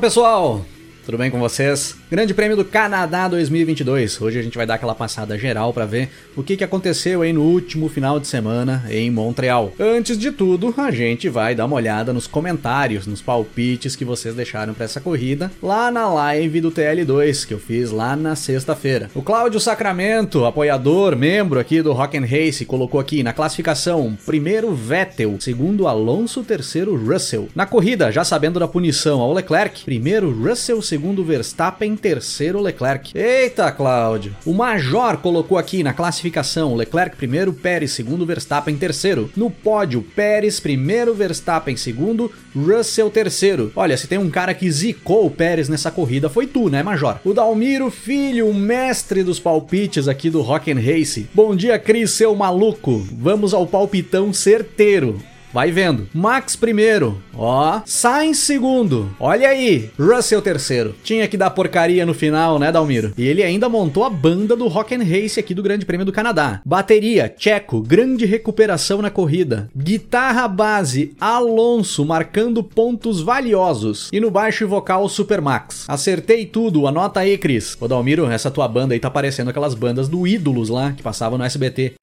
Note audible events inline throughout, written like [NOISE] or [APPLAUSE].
Pessoal, tudo bem com vocês? Grande Prêmio do Canadá 2022. Hoje a gente vai dar aquela passada geral para ver o que, que aconteceu aí no último final de semana em Montreal. Antes de tudo, a gente vai dar uma olhada nos comentários, nos palpites que vocês deixaram para essa corrida lá na live do TL2 que eu fiz lá na sexta-feira. O Cláudio Sacramento, apoiador, membro aqui do Rock and Race, colocou aqui na classificação: primeiro Vettel, segundo Alonso, terceiro Russell. Na corrida, já sabendo da punição ao Leclerc, primeiro Russell, segundo Verstappen, terceiro Leclerc. Eita, Cláudio. O Major colocou aqui na classificação Leclerc primeiro, Pérez segundo, Verstappen terceiro. No pódio, Pérez primeiro, Verstappen segundo, Russell terceiro. Olha, se tem um cara que zicou o Pérez nessa corrida foi tu, né, Major? O Dalmiro Filho, o mestre dos palpites aqui do Rock and Race. Bom dia, Cris, seu maluco. Vamos ao palpitão certeiro. Vai vendo. Max primeiro, ó. Sainz segundo, olha aí. Russell terceiro. Tinha que dar porcaria no final, né, Dalmiro? E ele ainda montou a banda do Rock and Race aqui do Grande Prêmio do Canadá. Bateria, Checo, grande recuperação na corrida. Guitarra base, Alonso, marcando pontos valiosos. E no baixo e vocal, Supermax. Acertei tudo, anota aí, Cris. Ô, Dalmiro, essa tua banda aí tá parecendo aquelas bandas do Ídolos lá, que passavam no SBT.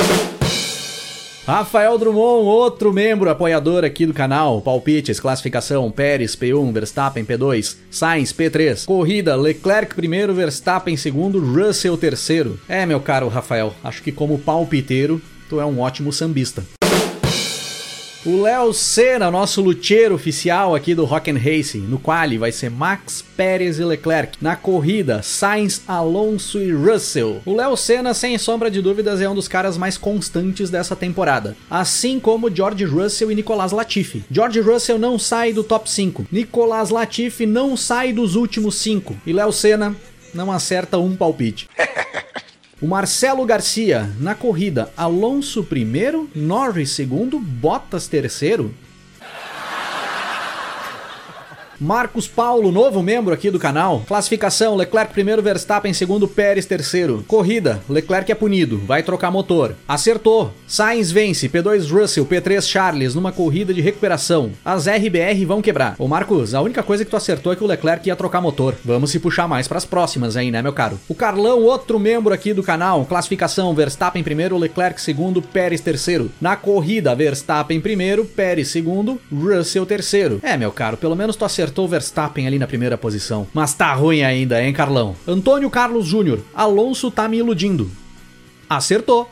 Rafael Drummond, outro membro apoiador aqui do canal. Palpites, classificação: Pérez P1, Verstappen P2, Sainz P3. Corrida: Leclerc primeiro, Verstappen segundo, Russell terceiro. É, meu caro Rafael, acho que como palpiteiro, tu é um ótimo sambista. O Léo Senna, nosso luthier oficial aqui do Rock and Racing, no quali vai ser Max Pérez e Leclerc. Na corrida, Sainz, Alonso e Russell. O Léo Senna, sem sombra de dúvidas, é um dos caras mais constantes dessa temporada. Assim como George Russell e Nicolas Latifi. George Russell não sai do top 5. Nicolas Latifi não sai dos últimos 5. E Léo Senna não acerta um palpite. [LAUGHS] O Marcelo Garcia, na corrida, Alonso primeiro, Norris segundo, Bottas terceiro. Marcos Paulo, novo membro aqui do canal. Classificação: Leclerc primeiro, Verstappen segundo, Pérez terceiro. Corrida: Leclerc é punido, vai trocar motor. Acertou. Sainz vence, P2 Russell, P3 Charles numa corrida de recuperação. As RBR vão quebrar. Ô Marcos, a única coisa que tu acertou é que o Leclerc ia trocar motor. Vamos se puxar mais para as próximas aí, né, meu caro? O Carlão, outro membro aqui do canal. Classificação: Verstappen primeiro, Leclerc segundo, Pérez terceiro. Na corrida: Verstappen primeiro, Pérez segundo, Russell terceiro. É, meu caro, pelo menos tu acertou acertou Verstappen ali na primeira posição. Mas tá ruim ainda, hein, Carlão? Antônio Carlos Júnior, Alonso tá me iludindo. Acertou.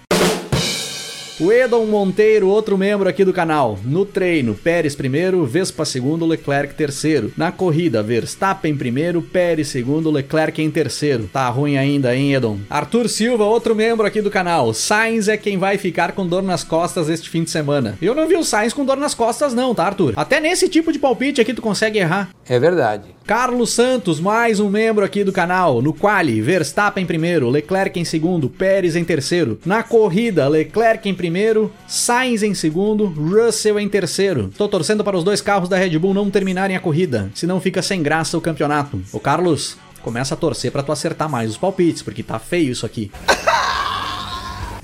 O Edon Monteiro, outro membro aqui do canal. No treino, Pérez primeiro, Vespa segundo, Leclerc terceiro. Na corrida, Verstappen primeiro, Pérez segundo, Leclerc em terceiro. Tá ruim ainda, hein, Edon? Arthur Silva, outro membro aqui do canal. Sainz é quem vai ficar com dor nas costas este fim de semana. Eu não vi o Sainz com dor nas costas não, tá, Arthur? Até nesse tipo de palpite aqui tu consegue errar. É verdade. Carlos Santos, mais um membro aqui do canal. No quali, Verstappen primeiro, Leclerc em segundo, Pérez em terceiro. Na corrida, Leclerc em primeiro, Sainz em segundo, Russell em terceiro. Tô torcendo para os dois carros da Red Bull não terminarem a corrida, senão fica sem graça o campeonato. Ô Carlos, começa a torcer para tu acertar mais os palpites, porque tá feio isso aqui.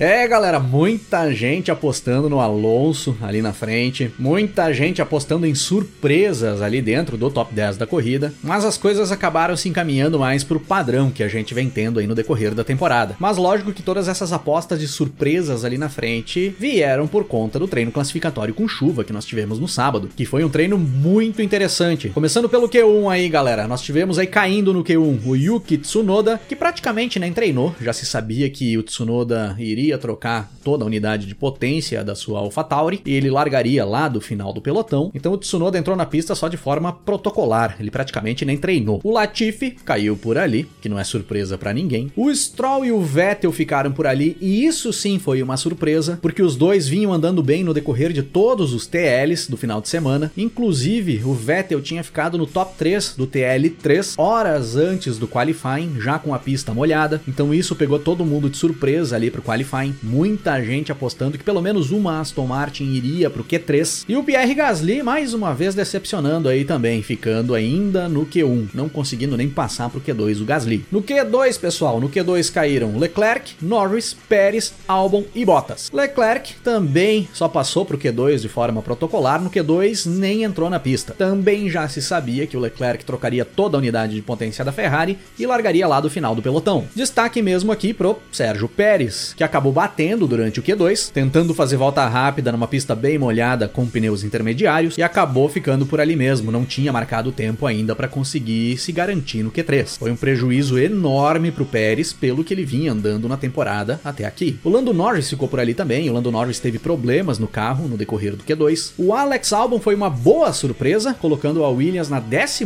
É, galera, muita gente apostando no Alonso ali na frente, muita gente apostando em surpresas ali dentro do top 10 da corrida, mas as coisas acabaram se encaminhando mais pro padrão que a gente vem tendo aí no decorrer da temporada. Mas lógico que todas essas apostas de surpresas ali na frente vieram por conta do treino classificatório com chuva que nós tivemos no sábado, que foi um treino muito interessante. Começando pelo Q1 aí, galera, nós tivemos aí caindo no Q1 o Yuki Tsunoda, que praticamente nem treinou, já se sabia que o Tsunoda iria iria trocar toda a unidade de potência da sua AlphaTauri e ele largaria lá do final do pelotão. Então o Tsunoda entrou na pista só de forma protocolar, ele praticamente nem treinou. O Latifi caiu por ali, que não é surpresa para ninguém. O Stroll e o Vettel ficaram por ali e isso sim foi uma surpresa, porque os dois vinham andando bem no decorrer de todos os TLs do final de semana. Inclusive, o Vettel tinha ficado no top 3 do TL3 horas antes do qualifying, já com a pista molhada. Então isso pegou todo mundo de surpresa ali pro qualifying. Muita gente apostando que pelo menos uma Aston Martin iria pro Q3. E o Pierre Gasly mais uma vez decepcionando aí também, ficando ainda no Q1, não conseguindo nem passar pro Q2 o Gasly. No Q2, pessoal, no Q2 caíram Leclerc, Norris, Pérez, Albon e Bottas. Leclerc também só passou pro Q2 de forma protocolar, no Q2 nem entrou na pista. Também já se sabia que o Leclerc trocaria toda a unidade de potência da Ferrari e largaria lá do final do pelotão. Destaque mesmo aqui pro Sérgio Pérez, que acabou batendo durante o Q2, tentando fazer volta rápida numa pista bem molhada com pneus intermediários e acabou ficando por ali mesmo, não tinha marcado tempo ainda para conseguir se garantir no Q3. Foi um prejuízo enorme pro Pérez pelo que ele vinha andando na temporada até aqui. O Lando Norris ficou por ali também, o Lando Norris teve problemas no carro no decorrer do Q2. O Alex Albon foi uma boa surpresa, colocando a Williams na 12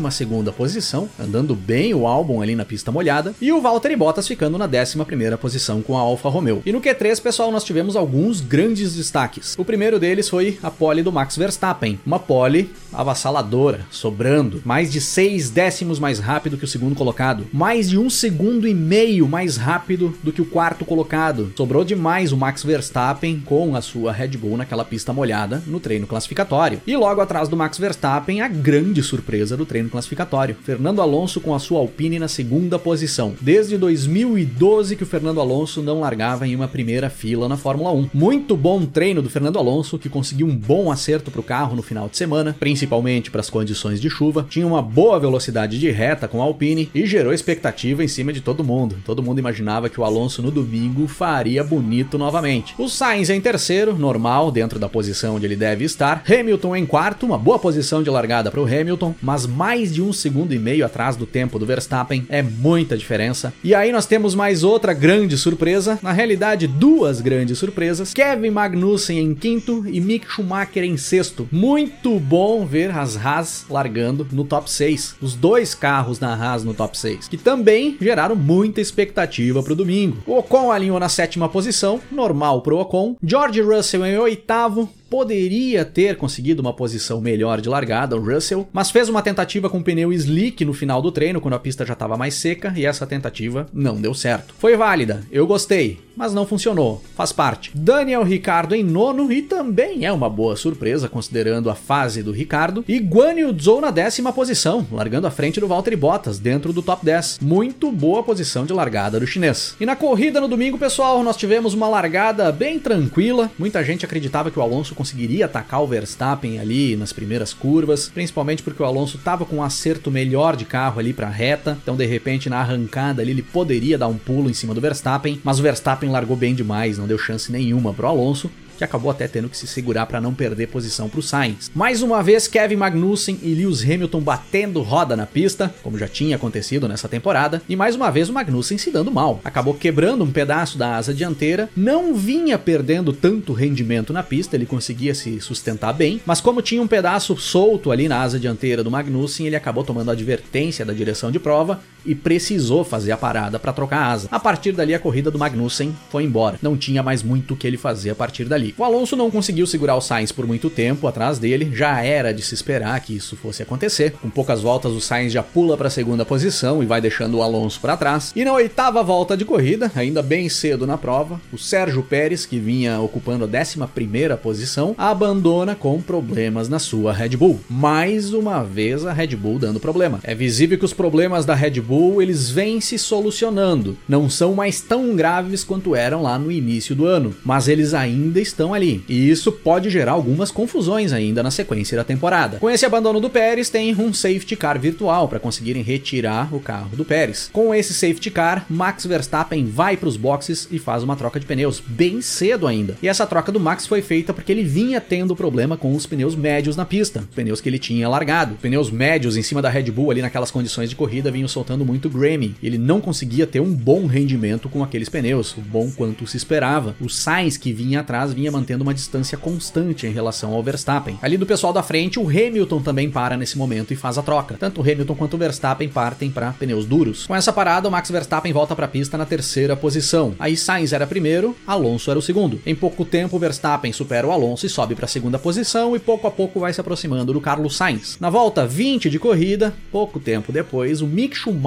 posição, andando bem o Albon ali na pista molhada, e o Valtteri Bottas ficando na 11 posição com a Alfa Romeo. E no Q3, pessoal, nós tivemos alguns grandes destaques. O primeiro deles foi a pole do Max Verstappen, uma pole avassaladora, sobrando mais de 6 décimos mais rápido que o segundo colocado, mais de um segundo e meio mais rápido do que o quarto colocado. Sobrou demais o Max Verstappen com a sua Red Bull naquela pista molhada no treino classificatório. E logo atrás do Max Verstappen, a grande surpresa do treino classificatório. Fernando Alonso com a sua Alpine na segunda posição. Desde 2012 que o Fernando Alonso não largava em uma primeira fila na Fórmula 1. Muito bom treino do Fernando Alonso, que conseguiu um bom acerto para o carro no final de semana, principalmente para as condições de chuva. Tinha uma boa velocidade de reta com a Alpine e gerou expectativa em cima de todo mundo. Todo mundo imaginava que o Alonso no domingo faria bonito novamente. O Sainz em terceiro, normal, dentro da posição onde ele deve estar. Hamilton em quarto, uma boa posição de largada para o Hamilton, mas mais de um segundo e meio atrás do tempo do Verstappen é muita diferença. E aí nós temos mais outra grande surpresa, na realidade duas grandes surpresas. Kevin Magnussen em quinto e Mick Schumacher em sexto. Muito bom ver as Haas largando no top 6. Os dois carros na Haas no top 6, que também geraram muita expectativa para o domingo. O Ocon alinhou na sétima posição, normal para o Ocon. George Russell em oitavo, poderia ter conseguido uma posição melhor de largada, o Russell, mas fez uma tentativa com pneu slick no final do treino, quando a pista já estava mais seca, e essa tentativa não deu certo. Foi válida, eu gostei, mas não funcionou, faz parte. Daniel Ricardo em nono e também é uma boa surpresa considerando a fase do Ricardo. E Guan Yu Zhou na décima posição, largando à frente do Valtteri Bottas, dentro do top 10. Muito boa posição de largada do chinês. E na corrida no domingo, pessoal, nós tivemos uma largada bem tranquila. Muita gente acreditava que o Alonso conseguiria atacar o Verstappen ali nas primeiras curvas, principalmente porque o Alonso estava com um acerto melhor de carro ali para a reta. Então, de repente, na arrancada ali ele poderia dar um pulo em cima do Verstappen, mas o Verstappen largou bem demais, não deu chance nenhuma pro Alonso que acabou até tendo que se segurar para não perder posição para o Sainz. Mais uma vez, Kevin Magnussen e Lewis Hamilton batendo roda na pista, como já tinha acontecido nessa temporada, e mais uma vez o Magnussen se dando mal. Acabou quebrando um pedaço da asa dianteira, não vinha perdendo tanto rendimento na pista, ele conseguia se sustentar bem, mas como tinha um pedaço solto ali na asa dianteira do Magnussen, ele acabou tomando advertência da direção de prova e precisou fazer a parada para trocar a asa. A partir dali, a corrida do Magnussen foi embora. Não tinha mais muito o que ele fazer a partir dali. O Alonso não conseguiu segurar o Sainz por muito tempo atrás dele, já era de se esperar que isso fosse acontecer. Com poucas voltas, o Sainz já pula para a segunda posição e vai deixando o Alonso para trás. E na oitava volta de corrida, ainda bem cedo na prova, o Sérgio Pérez, que vinha ocupando a 11 primeira posição, abandona com problemas na sua Red Bull. Mais uma vez a Red Bull dando problema. É visível que os problemas da Red Bull eles vêm se solucionando. Não são mais tão graves quanto eram lá no início do ano, mas eles ainda estão ali. E isso pode gerar algumas confusões ainda na sequência da temporada. Com esse abandono do Pérez, tem um safety car virtual para conseguirem retirar o carro do Pérez. Com esse safety car, Max Verstappen vai para os boxes e faz uma troca de pneus bem cedo ainda. E essa troca do Max foi feita porque ele vinha tendo problema com os pneus médios na pista, pneus que ele tinha largado. Pneus médios em cima da Red Bull ali naquelas condições de corrida vinham soltando muito grimy. Ele não conseguia ter um bom rendimento com aqueles pneus, bom quanto se esperava. O Sainz que vinha atrás vinha mantendo uma distância constante em relação ao Verstappen. Ali do pessoal da frente, o Hamilton também para nesse momento e faz a troca. Tanto o Hamilton quanto o Verstappen partem para pneus duros. Com essa parada, o Max Verstappen volta para a pista na terceira posição. Aí Sainz era primeiro, Alonso era o segundo. Em pouco tempo, o Verstappen supera o Alonso e sobe para a segunda posição e pouco a pouco vai se aproximando do Carlos Sainz. Na volta 20 de corrida, pouco tempo depois, o Mick Schumacher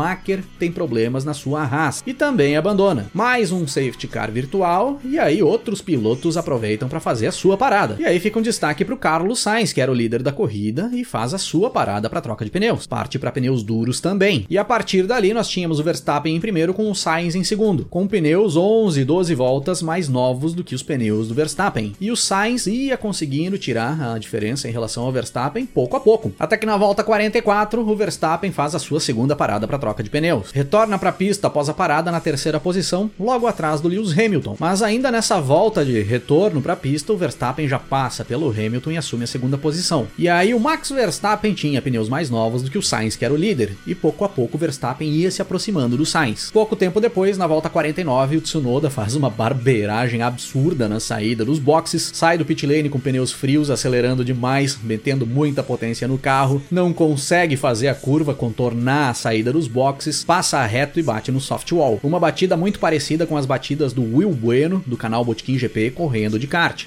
tem problemas na sua Haas e também abandona. Mais um safety car virtual e aí outros pilotos aproveitam para fazer a sua parada. E aí fica um destaque para o Carlos Sainz, que era o líder da corrida e faz a sua parada para troca de pneus. Parte para pneus duros também. E a partir dali nós tínhamos o Verstappen em primeiro com o Sainz em segundo, com pneus 11, 12 voltas mais novos do que os pneus do Verstappen. E o Sainz ia conseguindo tirar a diferença em relação ao Verstappen pouco a pouco. Até que na volta 44, o Verstappen faz a sua segunda parada para troca de pneus. Retorna para a pista após a parada na terceira posição, logo atrás do Lewis Hamilton. Mas ainda nessa volta de retorno para a pista, o Verstappen já passa pelo Hamilton e assume a segunda posição. E aí o Max Verstappen tinha pneus mais novos do que o Sainz, que era o líder, e pouco a pouco o Verstappen ia se aproximando do Sainz. Pouco tempo depois, na volta 49, o Tsunoda faz uma barbeiragem absurda na saída dos boxes, sai do pit lane com pneus frios, acelerando demais, metendo muita potência no carro, não consegue fazer a curva, contornar a saída dos boxes, passa reto e bate no soft wall. Uma batida muito parecida com as batidas do Will Bueno, do canal Botequim GP, correndo de kart.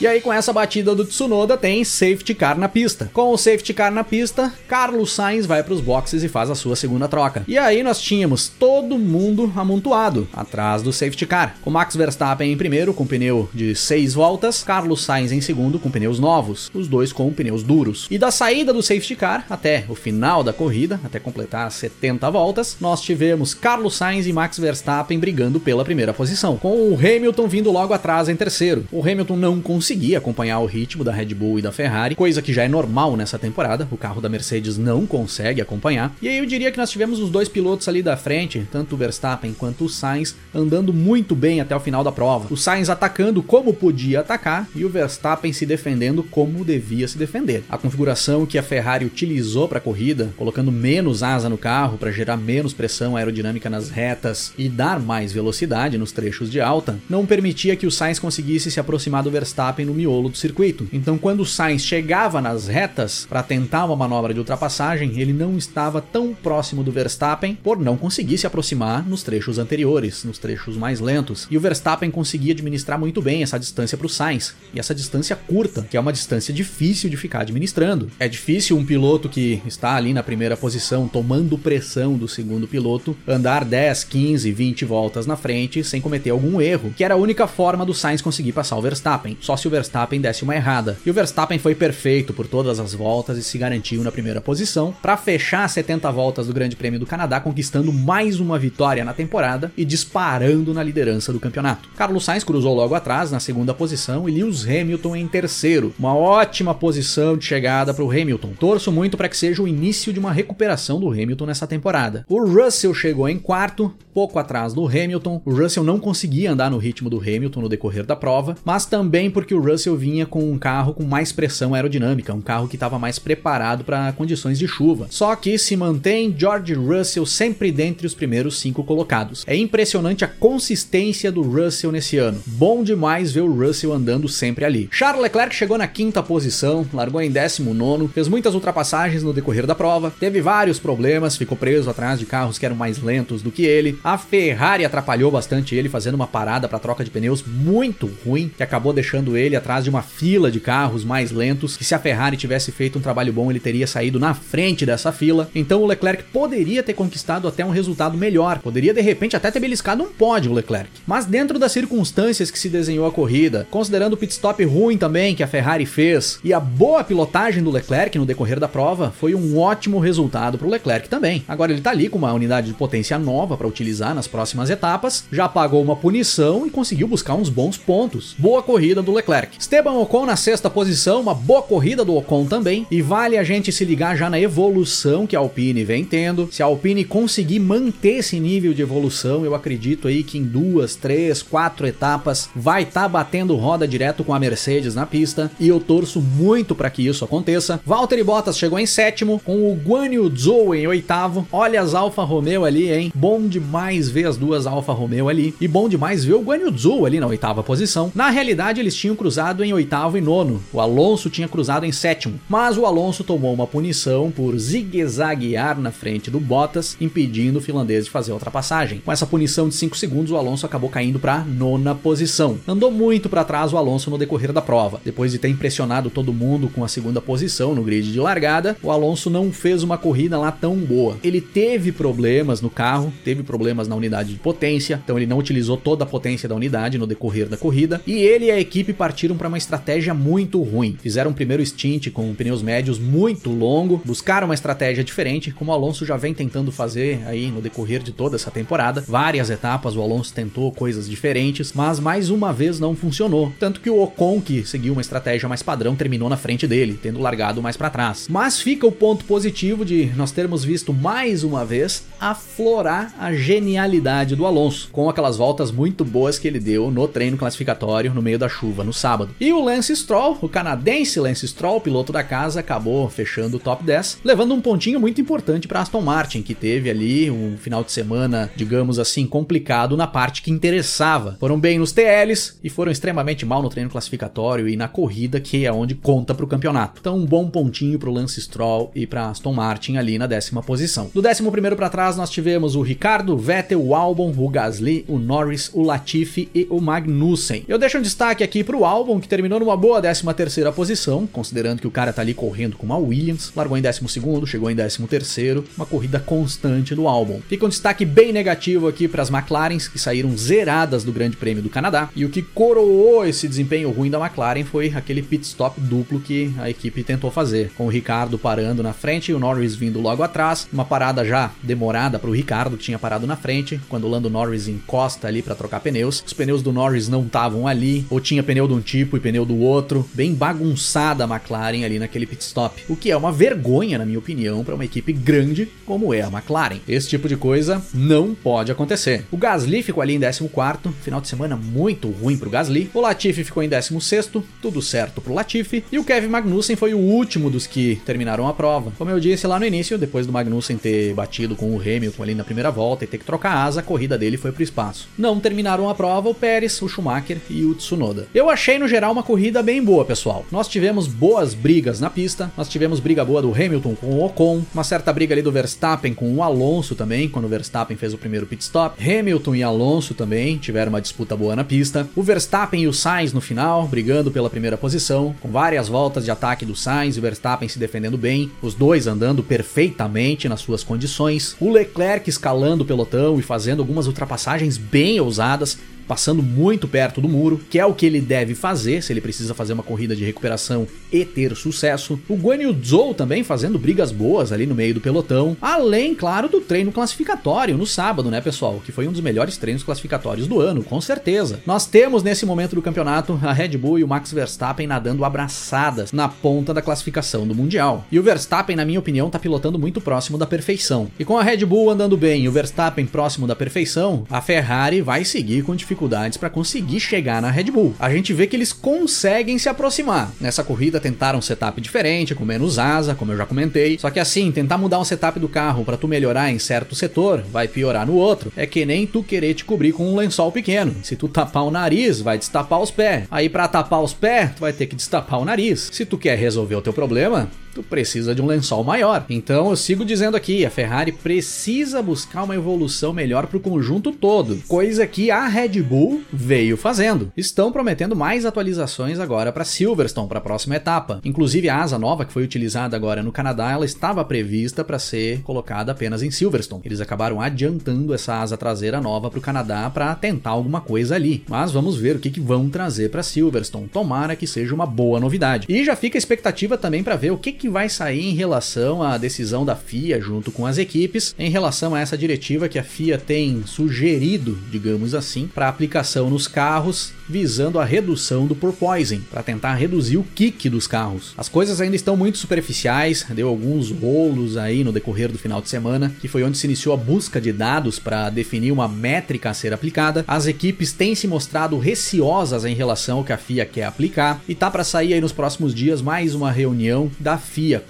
E aí, com essa batida do Tsunoda, tem safety car na pista. Com o safety car na pista, Carlos Sainz vai para os boxes e faz a sua segunda troca. E aí, nós tínhamos todo mundo amontoado atrás do safety car. Com Max Verstappen em primeiro, com pneu de 6 voltas, Carlos Sainz em segundo, com pneus novos, os dois com pneus duros. E da saída do safety car até o final da corrida, até completar 70 voltas, nós tivemos Carlos Sainz e Max Verstappen brigando pela primeira posição, com o Hamilton vindo logo atrás em terceiro. O Hamilton não conseguiu conseguir acompanhar o ritmo da Red Bull e da Ferrari, coisa que já é normal nessa temporada, o carro da Mercedes não consegue acompanhar. E aí eu diria que nós tivemos os dois pilotos ali da frente, tanto o Verstappen quanto o Sainz, andando muito bem até o final da prova. O Sainz atacando como podia atacar e o Verstappen se defendendo como devia se defender. A configuração que a Ferrari utilizou para a corrida, colocando menos asa no carro para gerar menos pressão aerodinâmica nas retas e dar mais velocidade nos trechos de alta, não permitia que o Sainz conseguisse se aproximar do Verstappen No miolo do circuito. Então, quando o Sainz chegava nas retas para tentar uma manobra de ultrapassagem, ele não estava tão próximo do Verstappen por não conseguir se aproximar nos trechos anteriores, nos trechos mais lentos. E o Verstappen conseguia administrar muito bem essa distância para o Sainz. E essa distância curta, que é uma distância difícil de ficar administrando. É difícil um piloto que está ali na primeira posição, tomando pressão do segundo piloto, andar 10, 15, 20 voltas na frente sem cometer algum erro, que era a única forma do Sainz conseguir passar o Verstappen. Só se o Verstappen desse uma errada. E o Verstappen foi perfeito por todas as voltas e se garantiu na primeira posição para fechar as 70 voltas do Grande Prêmio do Canadá, conquistando mais uma vitória na temporada e disparando na liderança do campeonato. Carlos Sainz cruzou logo atrás na segunda posição e Lewis Hamilton em terceiro. Uma ótima posição de chegada para o Hamilton. Torço muito para que seja o início de uma recuperação do Hamilton nessa temporada. O Russell chegou em quarto, pouco atrás do Hamilton. O Russell não conseguia andar no ritmo do Hamilton no decorrer da prova, mas também porque o o Russell vinha com um carro com mais pressão aerodinâmica, um carro que estava mais preparado para condições de chuva. Só que se mantém George Russell sempre dentre os primeiros cinco colocados. É impressionante a consistência do Russell nesse ano. Bom demais ver o Russell andando sempre ali. Charles Leclerc chegou na quinta posição, largou em 19, fez muitas ultrapassagens no decorrer da prova, teve vários problemas, ficou preso atrás de carros que eram mais lentos do que ele. A Ferrari atrapalhou bastante ele, fazendo uma parada para troca de pneus muito ruim, que acabou deixando ele atrás de uma fila de carros mais lentos, que se a Ferrari tivesse feito um trabalho bom, ele teria saído na frente dessa fila. Então o Leclerc poderia ter conquistado até um resultado melhor, poderia de repente até ter beliscado um pódio o Leclerc. Mas dentro das circunstâncias que se desenhou a corrida, considerando o pit stop ruim também que a Ferrari fez e a boa pilotagem do Leclerc no decorrer da prova, foi um ótimo resultado para o Leclerc também. Agora ele tá ali com uma unidade de potência nova para utilizar nas próximas etapas, já pagou uma punição e conseguiu buscar uns bons pontos. Boa corrida do Leclerc Leclerc. Esteban Ocon na sexta posição, uma boa corrida do Ocon também, e vale a gente se ligar já na evolução que a Alpine vem tendo. Se a Alpine conseguir manter esse nível de evolução, eu acredito aí que em duas, três, quatro etapas vai estar tá batendo roda direto com a Mercedes na pista, e eu torço muito para que isso aconteça. Valtteri Bottas chegou em sétimo, com o Guan Yu Zhou em oitavo. Olha as Alfa Romeo ali, hein? Bom demais ver as duas Alfa Romeo ali, e bom demais ver o Guan Yu Zhou ali na oitava posição. Na realidade, eles tinham cruzado em oitavo e nono. O Alonso tinha cruzado em sétimo, mas o Alonso tomou uma punição por zigue-zaguear na frente do Bottas, impedindo o finlandês de fazer a ultrapassagem. Com essa punição de 5 segundos, o Alonso acabou caindo para nona posição. Andou muito para trás o Alonso no decorrer da prova. Depois de ter impressionado todo mundo com a segunda posição no grid de largada, o Alonso não fez uma corrida lá tão boa. Ele teve problemas no carro, teve problemas na unidade de potência, então ele não utilizou toda a potência da unidade no decorrer da corrida, e ele e a equipe partiram para uma estratégia muito ruim. Fizeram um primeiro stint com pneus médios muito longo, buscaram uma estratégia diferente, como o Alonso já vem tentando fazer aí no decorrer de toda essa temporada. Várias etapas o Alonso tentou coisas diferentes, mas mais uma vez não funcionou. Tanto que o Ocon, que seguiu uma estratégia mais padrão, terminou na frente dele, tendo largado mais para trás. Mas fica o ponto positivo de nós termos visto mais uma vez aflorar a genialidade do Alonso, com aquelas voltas muito boas que ele deu no treino classificatório no meio da chuva no sábado. E o Lance Stroll, o canadense Lance Stroll, piloto da casa, acabou fechando o top 10, levando um pontinho muito importante para Aston Martin, que teve ali um final de semana, digamos assim, complicado na parte que interessava. Foram bem nos TLs e foram extremamente mal no treino classificatório e na corrida, que é onde conta para o campeonato. Então, um bom pontinho para o Lance Stroll e para Aston Martin ali na décima posição. Do décimo primeiro para trás, nós tivemos o Ricardo, o Vettel, o Albon, o Gasly, o Norris, o Latifi e o Magnussen. Eu deixo um destaque aqui para o Albon, que terminou numa boa décima terceira posição, considerando que o cara tá ali correndo com uma Williams, largou em décimo segundo, chegou em décimo terceiro, uma corrida constante do Albon. Fica um destaque bem negativo aqui para as McLarens, que saíram zeradas do Grande Prêmio do Canadá, e o que coroou esse desempenho ruim da McLaren foi aquele pit stop duplo que a equipe tentou fazer, com o Ricardo parando na frente e o Norris vindo logo atrás, uma parada já demorada para o Ricardo, que tinha parado na frente, quando o Lando Norris encosta ali para trocar pneus. Os pneus do Norris não estavam ali, ou tinha pneu de um tipo e pneu do outro, bem bagunçada a McLaren ali naquele pit stop, o que é uma vergonha, na minha opinião, para uma equipe grande como é a McLaren. Esse tipo de coisa não pode acontecer. O Gasly ficou ali em 14, final de semana muito ruim pro Gasly. O Latifi ficou em 16, tudo certo pro Latifi. E o Kevin Magnussen foi o último dos que terminaram a prova. Como eu disse lá no início, depois do Magnussen ter batido com o Hamilton ali na primeira volta e ter que trocar asa, a corrida dele foi pro espaço. Não terminaram a prova o Pérez, o Schumacher e o Tsunoda. Eu achei no geral uma corrida bem boa, pessoal. Nós tivemos boas brigas na pista, nós tivemos briga boa do Hamilton com o Ocon, uma certa briga ali do Verstappen com o Alonso também, quando o Verstappen fez o primeiro pit stop. Hamilton e Alonso também tiveram uma disputa boa na pista. O Verstappen e o Sainz no final, brigando pela primeira posição, com várias voltas de ataque do Sainz e o Verstappen se defendendo bem, os dois andando perfeitamente nas suas condições. O Leclerc escalando o pelotão e fazendo algumas ultrapassagens bem ousadas, passando muito perto do muro, que é o que ele deve fazer se ele precisa fazer uma corrida de recuperação e ter sucesso. O Guan Yu Zhou também fazendo brigas boas ali no meio do pelotão, além, claro, do treino classificatório no sábado, né, pessoal? Que foi um dos melhores treinos classificatórios do ano, com certeza. Nós temos nesse momento do campeonato a Red Bull e o Max Verstappen nadando abraçadas na ponta da classificação do Mundial. E o Verstappen, na minha opinião, tá pilotando muito próximo da perfeição. E com a Red Bull andando bem e o Verstappen próximo da perfeição, a Ferrari vai seguir com dificuldade dificuldades para conseguir chegar na Red Bull. A gente vê que eles conseguem se aproximar. Nessa corrida tentaram um setup diferente, com menos asa, como eu já comentei. Só que assim, tentar mudar um setup do carro para tu melhorar em certo setor, vai piorar no outro. É que nem tu querer te cobrir com um lençol pequeno. Se tu tapar o nariz, vai destapar os pés. Aí para tapar os pés, tu vai ter que destapar o nariz. Se tu quer resolver o teu problema, tu precisa de um lençol maior. Então eu sigo dizendo aqui, a Ferrari precisa buscar uma evolução melhor para o conjunto todo, coisa que a Red Bull veio fazendo. Estão prometendo mais atualizações agora para Silverstone para a próxima etapa. Inclusive a asa nova que foi utilizada agora no Canadá, ela estava prevista para ser colocada apenas em Silverstone. Eles acabaram adiantando essa asa traseira nova para o Canadá para tentar alguma coisa ali. Mas vamos ver o que, que vão trazer para Silverstone. Tomara que seja uma boa novidade. E já fica a expectativa também para ver o que que vai sair em relação à decisão da FIA junto com as equipes em relação a essa diretiva que a FIA tem sugerido, digamos assim, para aplicação nos carros visando a redução do porpoising, para tentar reduzir o kick dos carros. As coisas ainda estão muito superficiais, deu alguns rolos aí no decorrer do final de semana, que foi onde se iniciou a busca de dados para definir uma métrica a ser aplicada. As equipes têm se mostrado receosas em relação ao que a FIA quer aplicar e tá para sair aí nos próximos dias mais uma reunião da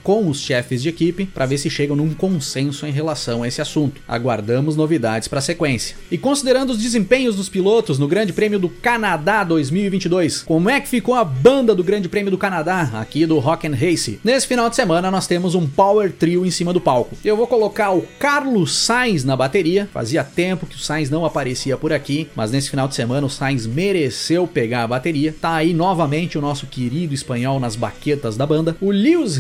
Com os chefes de equipe para ver se chegam num consenso em relação a esse assunto. Aguardamos novidades para a sequência. E considerando os desempenhos dos pilotos no Grande Prêmio do Canadá Canadá 2022. Como é que ficou a banda do Grande Prêmio do Canadá, aqui do Rock and Race? Nesse final de semana nós temos um Power Trio em cima do palco. Eu vou colocar o Carlos Sainz na bateria. Fazia tempo que o Sainz não aparecia por aqui, mas nesse final de semana o Sainz mereceu pegar a bateria. Tá aí novamente o nosso querido espanhol nas baquetas da banda. O Lewis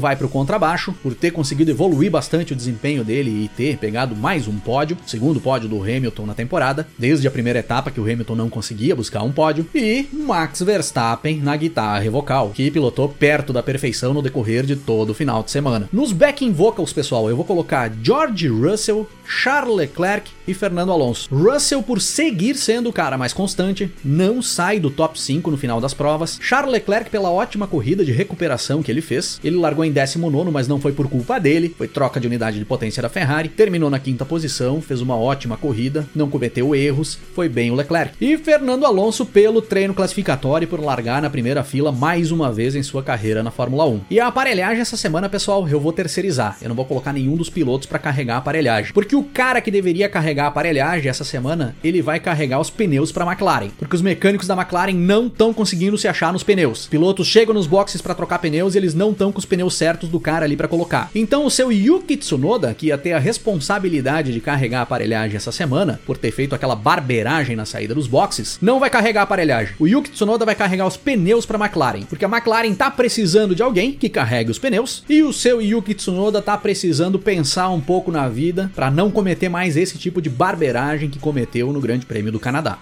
vai pro contrabaixo por ter conseguido evoluir bastante o desempenho dele e ter pegado mais um pódio, segundo pódio do Hamilton na temporada, desde a primeira etapa que o Hamilton não conseguia buscar um pódio, e Max Verstappen na guitarra vocal, que pilotou perto da perfeição no decorrer de todo o final de semana. Nos backing vocals, pessoal, eu vou colocar George Russell, Charles Leclerc e Fernando Alonso. Russell, por seguir sendo o cara mais constante, não sai do top 5 no final das provas. Charles Leclerc, pela ótima corrida de recuperação que ele fez, ele largou em 19, mas não foi por culpa dele, foi troca de unidade de potência da Ferrari, terminou na quinta posição, fez uma ótima corrida, não cometeu erros, foi bem o Leclerc. E Fernando Alonso pelo treino classificatório e por largar na primeira fila mais uma vez em sua carreira na Fórmula 1. E a aparelhagem essa semana, pessoal, eu vou terceirizar. Eu não vou colocar nenhum dos pilotos para carregar a aparelhagem, porque o cara que deveria carregar a aparelhagem essa semana, ele vai carregar os pneus para a McLaren, porque os mecânicos da McLaren não estão conseguindo se achar nos pneus. Pilotos chegam nos boxes para trocar pneus e eles não estão com os pneus certos do cara ali para colocar. Então o seu Yuki Tsunoda, que ia ter a responsabilidade de carregar a aparelhagem essa semana, por ter feito aquela barbeiragem na saída dos boxes, não vai carregar a aparelhagem. O Yuki Tsunoda vai carregar os pneus para a McLaren, porque a McLaren tá precisando de alguém que carregue os pneus e o seu Yuki Tsunoda tá precisando pensar um pouco na vida para não cometer mais esse tipo de barbeiragem que cometeu no Grande Prêmio do Canadá.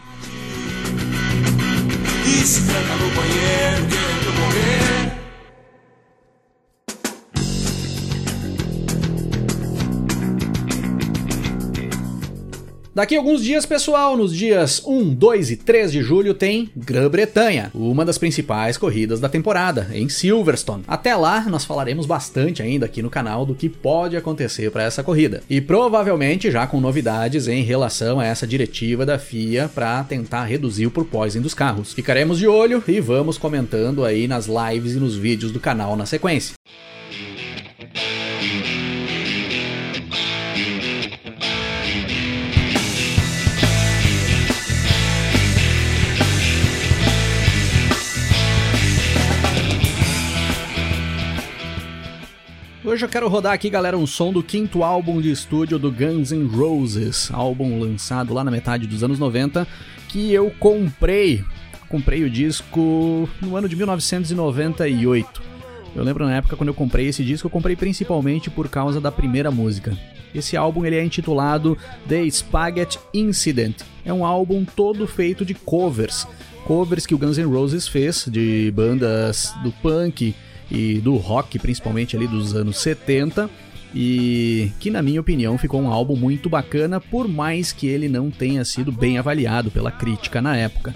Daqui a alguns dias, pessoal, nos dias 1, 2 e 3 de julho, tem Grã-Bretanha, uma das principais corridas da temporada, em Silverstone. Até lá, nós falaremos bastante ainda aqui no canal do que pode acontecer para essa corrida. E provavelmente já com novidades em relação a essa diretiva da FIA para tentar reduzir o porpoising dos carros. Ficaremos de olho e vamos comentando aí nas lives e nos vídeos do canal na sequência. Hoje eu quero rodar aqui, galera, um som do quinto álbum de estúdio do Guns N' Roses, álbum lançado lá na metade dos anos 90, que eu comprei. Comprei o disco no ano de 1998. Eu lembro na época quando eu comprei esse disco, eu comprei principalmente por causa da primeira música. Esse álbum ele é intitulado The Spaghetti Incident. É um álbum todo feito de covers, covers que o Guns N' Roses fez de bandas do punk, e do rock, principalmente ali dos anos 70. E que, na minha opinião, ficou um álbum muito bacana, por mais que ele não tenha sido bem avaliado pela crítica na época.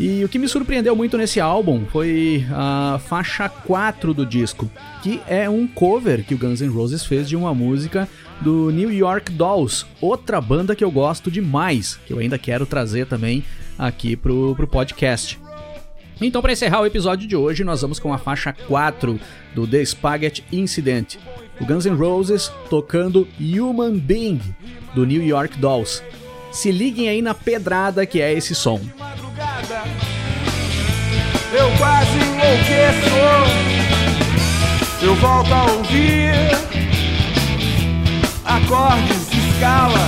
E o que me surpreendeu muito nesse álbum foi a faixa 4 do disco, que é um cover que o Guns N' Roses fez de uma música do New York Dolls, outra banda que eu gosto demais, que eu ainda quero trazer também aqui pro, pro podcast. Então, para encerrar o episódio de hoje, nós vamos com a faixa 4 do The Spaghetti Incident, o Guns N' Roses tocando Human Being do New York Dolls. Se liguem aí na pedrada que é esse som. Eu quase enlouqueço. Eu volto a ouvir acordes de escala.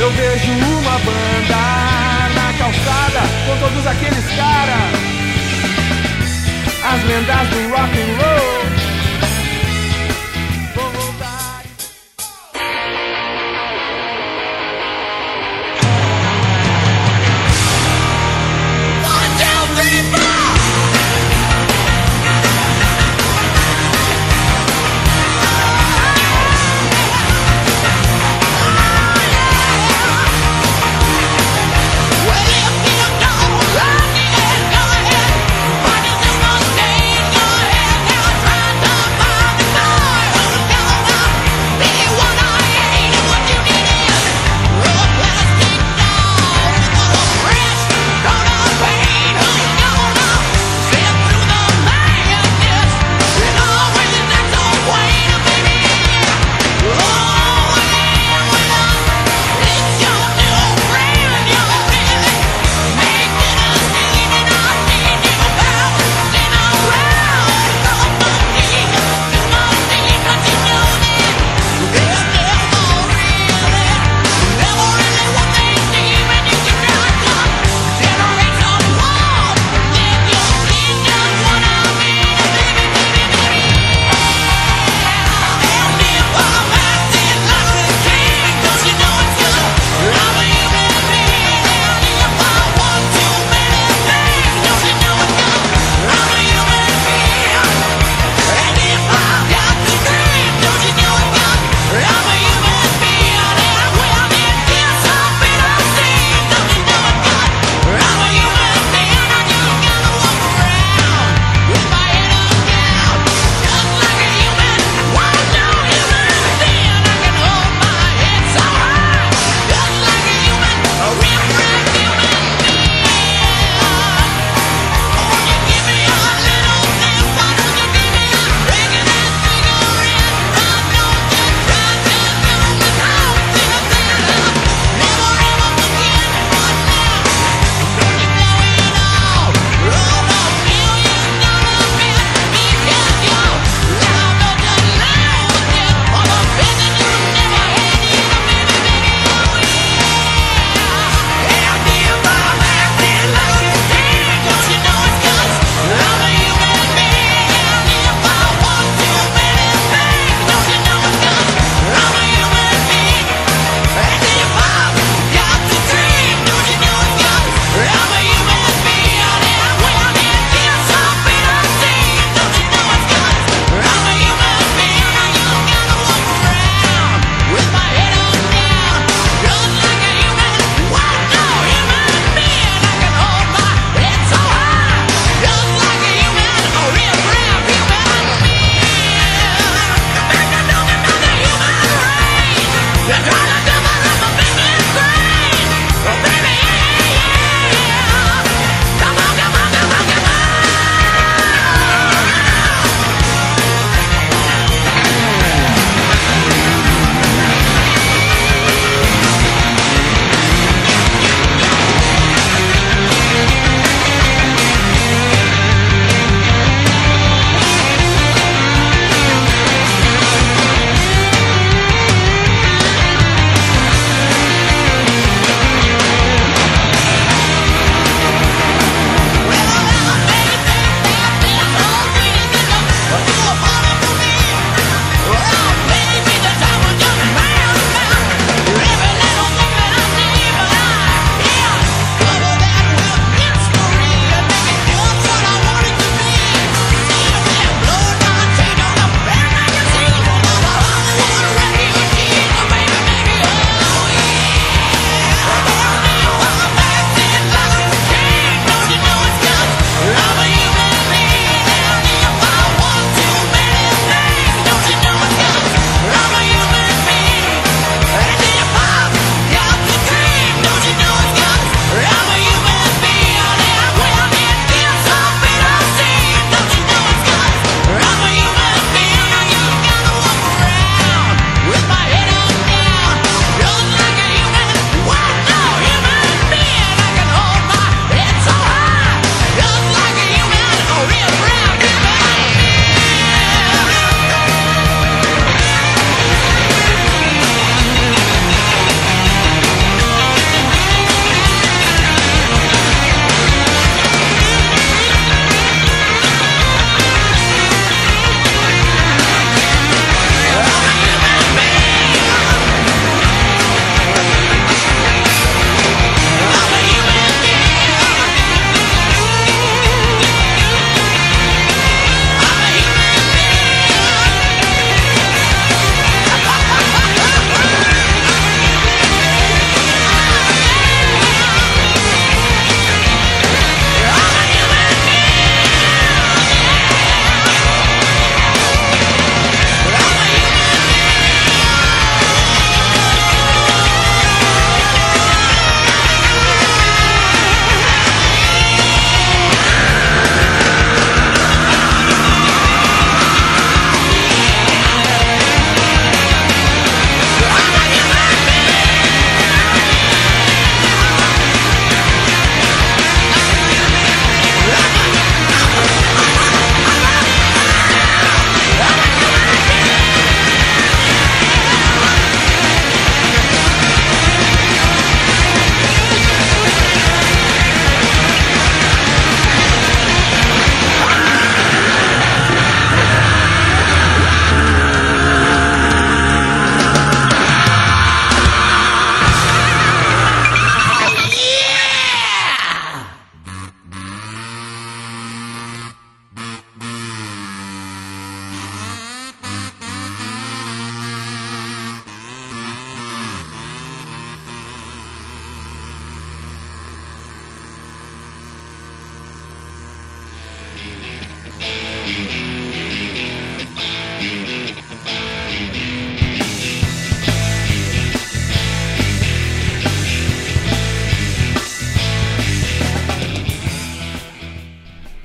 Eu vejo uma banda calçada com todos aqueles caras, as lendas do rock and roll.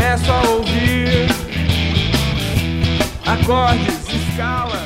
Começo a ouvir acordes, escalas.